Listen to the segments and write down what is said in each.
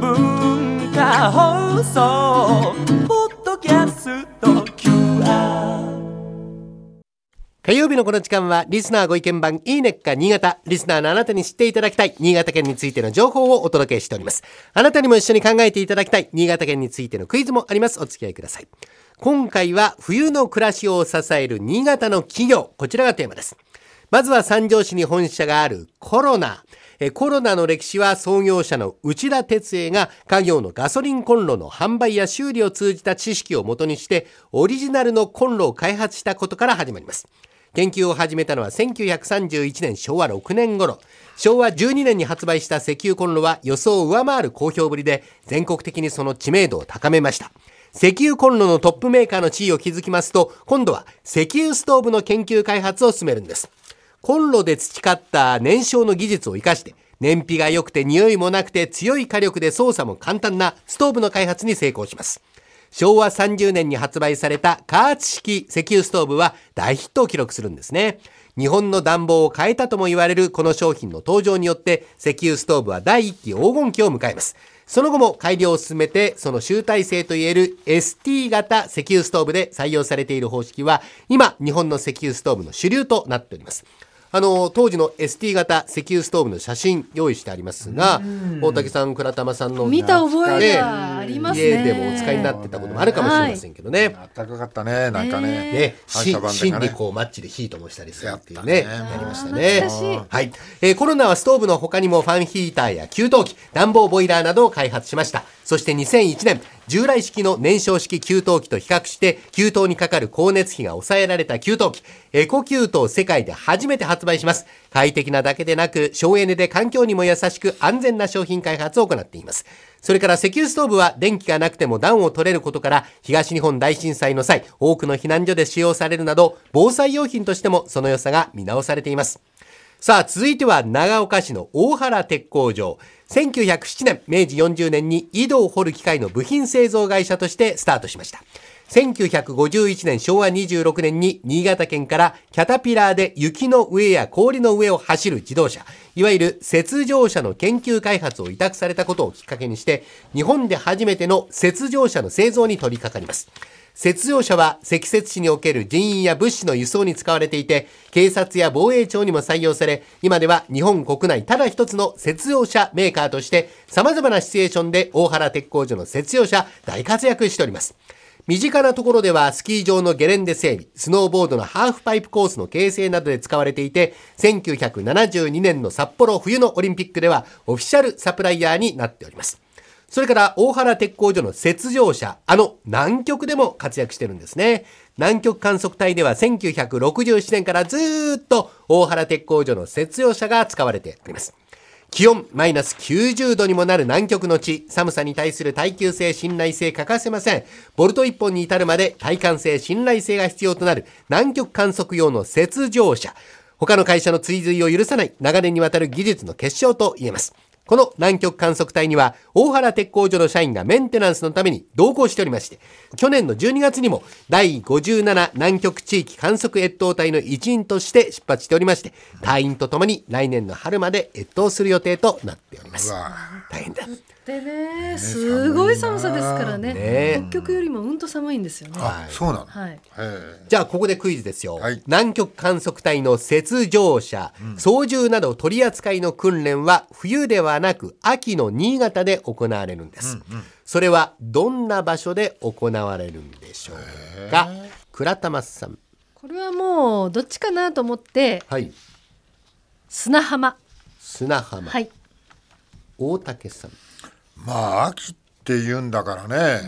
文化放送ポッドキャスト QR 火曜日のこの時間はリスナーご意見番いいねっか新潟リスナーのあなたに知っていただきたい新潟県についての情報をお届けしております。あなたにも一緒に考えていただきたい新潟県についてのクイズもあります。お付き合いください。今回は冬の暮らしを支える新潟の企業。こちらがテーマです。まずは三条市に本社があるコロナ。コロナの歴史は創業者の内田哲也が家業のガソリンコンロの販売や修理を通じた知識をもとにしてオリジナルのコンロを開発したことから始まります。研究を始めたのは1931年昭和6年頃。昭和12年に発売した石油コンロは予想を上回る好評ぶりで全国的にその知名度を高めました。石油コンロのトップメーカーの地位を築きますと今度は石油ストーブの研究開発を進めるんです。コンロで培った燃焼の技術を生かして燃費が良くて匂いもなくて強い火力で操作も簡単なストーブの開発に成功します。昭和30年に発売された加圧式石油ストーブは大ヒットを記録するんですね。日本の暖房を変えたとも言われるこの商品の登場によって石油ストーブは第一期黄金期を迎えます。その後も改良を進めてその集大成といえる ST 型石油ストーブで採用されている方式は今日本の石油ストーブの主流となっております。あの当時の ST 型石油ストーブの写真用意してありますが大竹さん倉玉さんの見た覚えねが家でもお使いになってたこともあるかもしれませんけどね、暖かかったねなんかね、ね、し反射板でかね芯にこうマッチでヒートもしたりするっていうねやりましたね。はい、えーコロナはストーブの他にもファンヒーターや給湯器暖房ボイラーなどを開発しました。そして2001年従来式の燃焼式給湯器と比較して給湯にかかる光熱費が抑えられた給湯器。エコ給湯世界で初めて発売します。快適なだけでなく省エネで環境にも優しく安全な商品開発を行っていますそれから石油ストーブは電気がなくても暖を取れることから東日本大震災の際多くの避難所で使用されるなど防災用品としてもその良さが見直されています。さあ続いては長岡市の大原鉄工場。1907年明治40年に井戸を掘る機械の部品製造会社としてスタートしました。1951年昭和26年に新潟県からキャタピラーで雪の上や氷の上を走る自動車いわゆる雪上車の研究開発を委託されたことをきっかけにして日本で初めての雪上車の製造に取り掛かります雪上車は積雪地における人員や物資の輸送に使われていて、警察や防衛庁にも採用され、今では日本国内ただ一つの雪上車メーカーとして、様々なシチュエーションで大原鉄工所の雪上車大活躍しております。身近なところではスキー場のゲレンデ整備、スノーボードのハーフパイプコースの形成などで使われていて、1972年の札幌冬のオリンピックではオフィシャルサプライヤーになっております。それから大原鉄工所の雪上車、あの南極でも活躍してるんですね。南極観測隊では1967年からずっと大原鉄工所の雪上車が使われております。気温マイナス90度にもなる南極の地、寒さに対する耐久性、信頼性欠かせません。ボルト1本に至るまで耐寒性、信頼性が必要となる南極観測用の雪上車。他の会社の追随を許さない長年にわたる技術の結晶と言えます。この南極観測隊には、大原鉄工所の社員がメンテナンスのために同行しておりまして、去年の12月にも、第57南極地域観測越冬隊の一員として出発しておりまして、隊員とともに来年の春まで越冬する予定となっております。大変だ。でね。すごい寒さですからね。ね。北極よりもうんと寒いんですよね。あそうなの、はい。じゃあここでクイズですよ、はい。南極観測隊の雪上車、操縦など取り扱いの訓練は冬ではなく秋の新潟で行われるんです、それはどんな場所で行われるんでしょうか？倉玉さん。これはもうどっちかなと思ってはい。砂浜。砂浜、はい。大竹さんまあ秋って言うんだからね、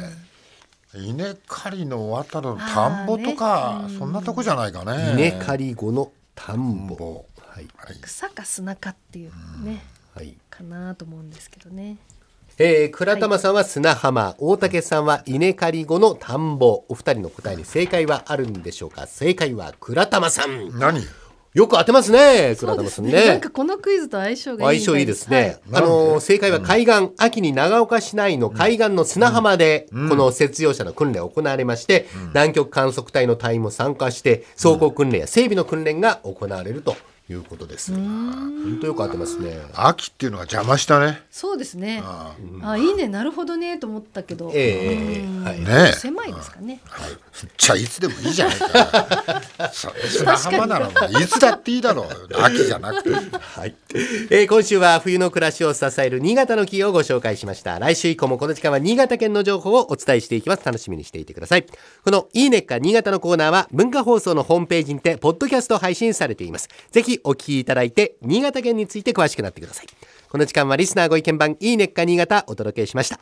稲刈りの終わったの田んぼとか、そんなとこじゃないかね。稲刈り後の田んぼ。はい、草か砂かっていうねはい。かなと思うんですけどね。えー、倉玉さんは砂浜、大竹さんは稲刈り後の田んぼ。お二人の答えに正解はあるんでしょうか？正解は倉玉さん。何？よく当てますね倉そうです玉さんね。ねなんかこのクイズと相性がいい相性いいですね、はい。あの正解は海岸、秋に長岡市内の海岸の砂浜でこの雪上車の訓練が行われまして、南極観測隊の隊員も参加して走行訓練や整備の訓練が行われるということです。本当よく合ってますね。秋っていうのが邪魔したね。そうですね。あ、いいね、なるほどねと思ったけど。ええはい。ね狭いですかね。じゃあいつでもいいじゃないか。そ砂浜ならいつだっていいだろう。秋じゃなくて。はい、えー今週は冬の暮らしを支える新潟の企業をご紹介しました。来週以降もこの時間は新潟県の情報をお伝えしていきます。楽しみにしていてください。このいいねっか新潟のコーナーは文化放送のホームページにてポッドキャスト配信されています。ぜひお聞きいただいて新潟県について詳しくなってください。この時間はリスナーご意見番いいねっか新潟お届けしました。